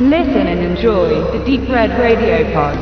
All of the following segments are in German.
Listen and enjoy the Deep Red Radio Pod.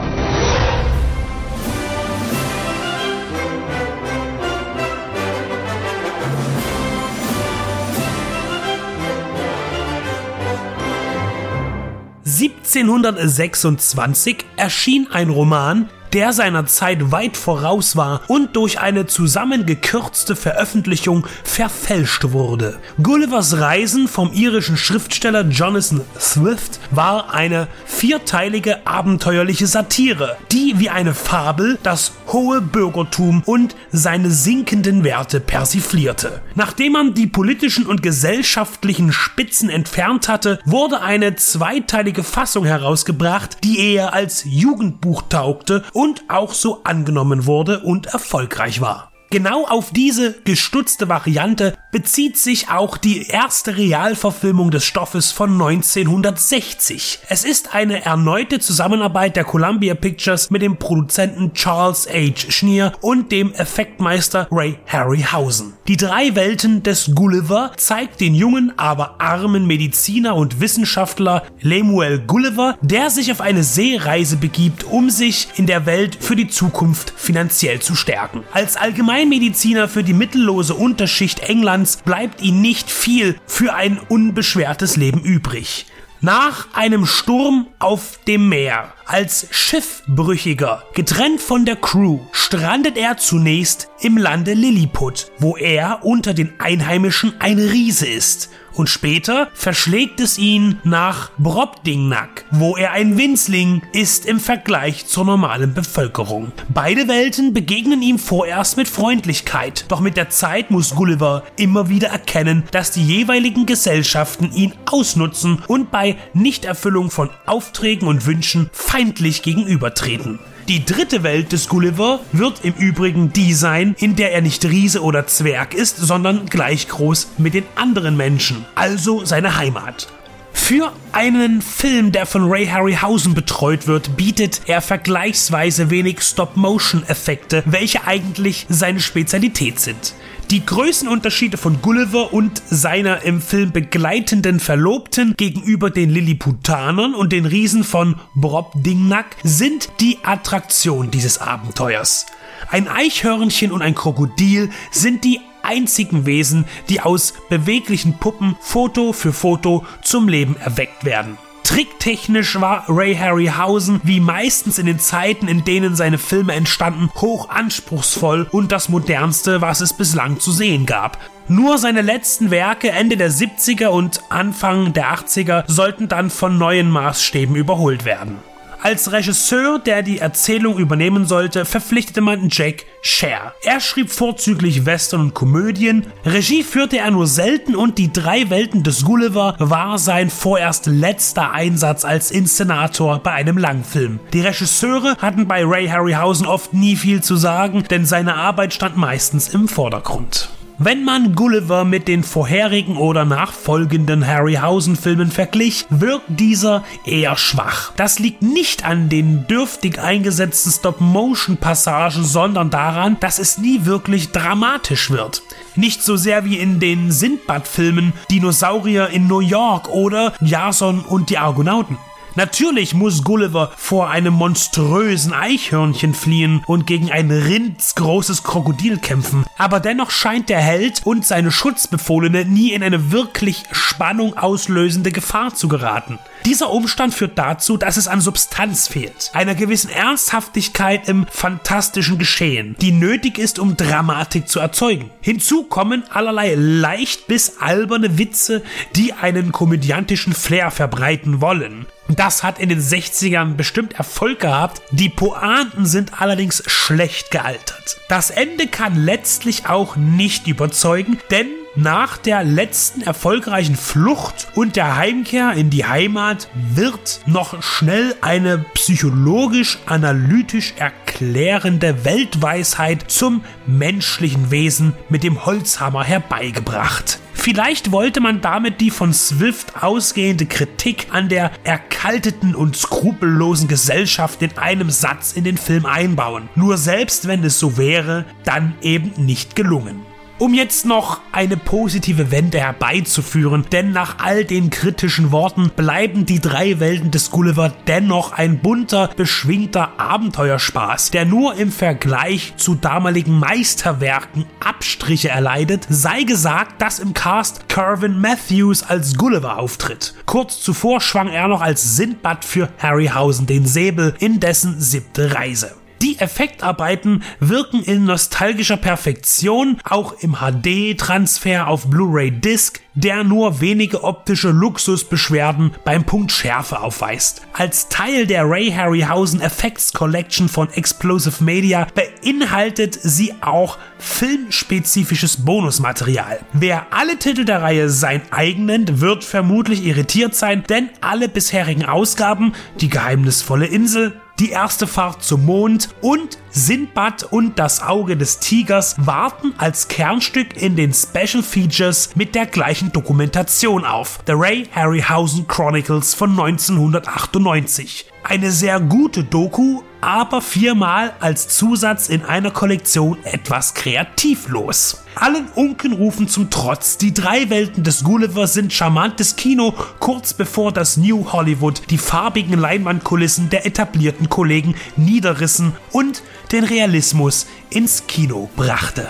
(1726) erschien ein Roman, der seiner Zeit weit voraus war und durch eine zusammengekürzte Veröffentlichung verfälscht wurde. Gullivers Reisen vom irischen Schriftsteller Jonathan Swift war eine vierteilige abenteuerliche Satire, die wie eine Fabel das hohe Bürgertum und seine sinkenden Werte persiflierte. Nachdem man die politischen und gesellschaftlichen Spitzen entfernt hatte, wurde eine zweiteilige Fassung herausgebracht, die eher als Jugendbuch taugte und auch so angenommen wurde und erfolgreich war. Genau auf diese gestutzte Variante bezieht sich auch die erste Realverfilmung des Stoffes von 1960. Es ist eine erneute Zusammenarbeit der Columbia Pictures mit dem Produzenten Charles H. Schneer und dem Effektmeister Ray Harryhausen. Die drei Welten des Gulliver zeigt den jungen, aber armen Mediziner und Wissenschaftler Lemuel Gulliver, der sich auf eine Seereise begibt, um sich in der Welt für die Zukunft finanziell zu stärken. Als Allgemeinmediziner für die mittellose Unterschicht Englands Lebens bleibt ihm nicht viel für ein unbeschwertes Leben übrig. Nach einem Sturm auf dem Meer, als Schiffbrüchiger, getrennt von der Crew, strandet er zunächst im Lande Lilliput, wo er unter den Einheimischen ein Riese ist und später verschlägt es ihn nach Brobdingnack, wo er ein Winzling ist im Vergleich zur normalen Bevölkerung. Beide Welten begegnen ihm vorerst mit Freundlichkeit, doch mit der Zeit muss Gulliver immer wieder erkennen, dass die jeweiligen Gesellschaften ihn ausnutzen und bei Nichterfüllung von Aufträgen und Wünschen feindlich gegenübertreten. Die dritte Welt des Gulliver wird im Übrigen die sein, in der er nicht Riese oder Zwerg ist, sondern gleich groß mit den anderen Menschen, also seine Heimat. Für einen Film, der von Ray Harryhausen betreut wird, bietet er vergleichsweise wenig Stop-Motion-Effekte, welche eigentlich seine Spezialität sind. Die Größenunterschiede von Gulliver und seiner im Film begleitenden Verlobten gegenüber den Lilliputanern und den Riesen von Brobdingnack sind die Attraktion dieses Abenteuers. Ein Eichhörnchen und ein Krokodil sind die einzigen Wesen, die aus beweglichen Puppen Foto für Foto zum Leben erweckt werden. Tricktechnisch war Ray Harryhausen, wie meistens in den Zeiten, in denen seine Filme entstanden, hoch anspruchsvoll und das modernste, was es bislang zu sehen gab. Nur seine letzten Werke Ende der 70er und Anfang der 80er sollten dann von neuen Maßstäben überholt werden. Als Regisseur, der die Erzählung übernehmen sollte, verpflichtete man Jack Scher. Er schrieb vorzüglich Western und Komödien, Regie führte er nur selten und die drei Welten des Gulliver war sein vorerst letzter Einsatz als Inszenator bei einem Langfilm. Die Regisseure hatten bei Ray Harryhausen oft nie viel zu sagen, denn seine Arbeit stand meistens im Vordergrund. Wenn man Gulliver mit den vorherigen oder nachfolgenden Harryhausen-Filmen verglich, wirkt dieser eher schwach. Das liegt nicht an den dürftig eingesetzten Stop-Motion-Passagen, sondern daran, dass es nie wirklich dramatisch wird. Nicht so sehr wie in den Sindbad-Filmen Dinosaurier in New York oder Jason und die Argonauten. Natürlich muss Gulliver vor einem monströsen Eichhörnchen fliehen und gegen ein rindsgroßes Krokodil kämpfen, aber dennoch scheint der Held und seine Schutzbefohlene nie in eine wirklich Spannung auslösende Gefahr zu geraten. Dieser Umstand führt dazu, dass es an Substanz fehlt, einer gewissen Ernsthaftigkeit im fantastischen Geschehen, die nötig ist, um Dramatik zu erzeugen. Hinzu kommen allerlei leicht bis alberne Witze, die einen komödiantischen Flair verbreiten wollen. Das hat in den 60ern bestimmt Erfolg gehabt. Die Pointen sind allerdings schlecht gealtert. Das Ende kann letztlich auch nicht überzeugen, denn nach der letzten erfolgreichen Flucht und der Heimkehr in die Heimat wird noch schnell eine psychologisch-analytisch erklärende Weltweisheit zum menschlichen Wesen mit dem Holzhammer herbeigebracht. Vielleicht wollte man damit die von Swift ausgehende Kritik an der erkalteten und skrupellosen Gesellschaft in einem Satz in den Film einbauen. Nur selbst wenn es so wäre, dann eben nicht gelungen. Um jetzt noch eine positive Wende herbeizuführen, denn nach all den kritischen Worten bleiben die drei Welten des Gulliver dennoch ein bunter, beschwingter Abenteuerspaß, der nur im Vergleich zu damaligen Meisterwerken Abstriche erleidet, sei gesagt, dass im Cast Kervin Matthews als Gulliver auftritt. Kurz zuvor schwang er noch als Sindbad für Harryhausen den Säbel in dessen siebte Reise. Die Effektarbeiten wirken in nostalgischer Perfektion, auch im HD-Transfer auf Blu-ray Disc, der nur wenige optische Luxusbeschwerden beim Punkt Schärfe aufweist. Als Teil der Ray Harryhausen Effects Collection von Explosive Media beinhaltet sie auch filmspezifisches Bonusmaterial. Wer alle Titel der Reihe sein eigen nennt, wird vermutlich irritiert sein, denn alle bisherigen Ausgaben, die geheimnisvolle Insel, die erste Fahrt zum Mond und Sindbad und das Auge des Tigers warten als Kernstück in den Special Features mit der gleichen Dokumentation auf. The Ray Harryhausen Chronicles von 1998. Eine sehr gute Doku, aber viermal als Zusatz in einer Kollektion etwas kreativlos. Allen Unkenrufen zum Trotz, die drei Welten des Gulliver sind charmantes Kino, kurz bevor das New Hollywood die farbigen Leinwandkulissen der etablierten Kollegen niederrissen und den Realismus ins Kino brachte.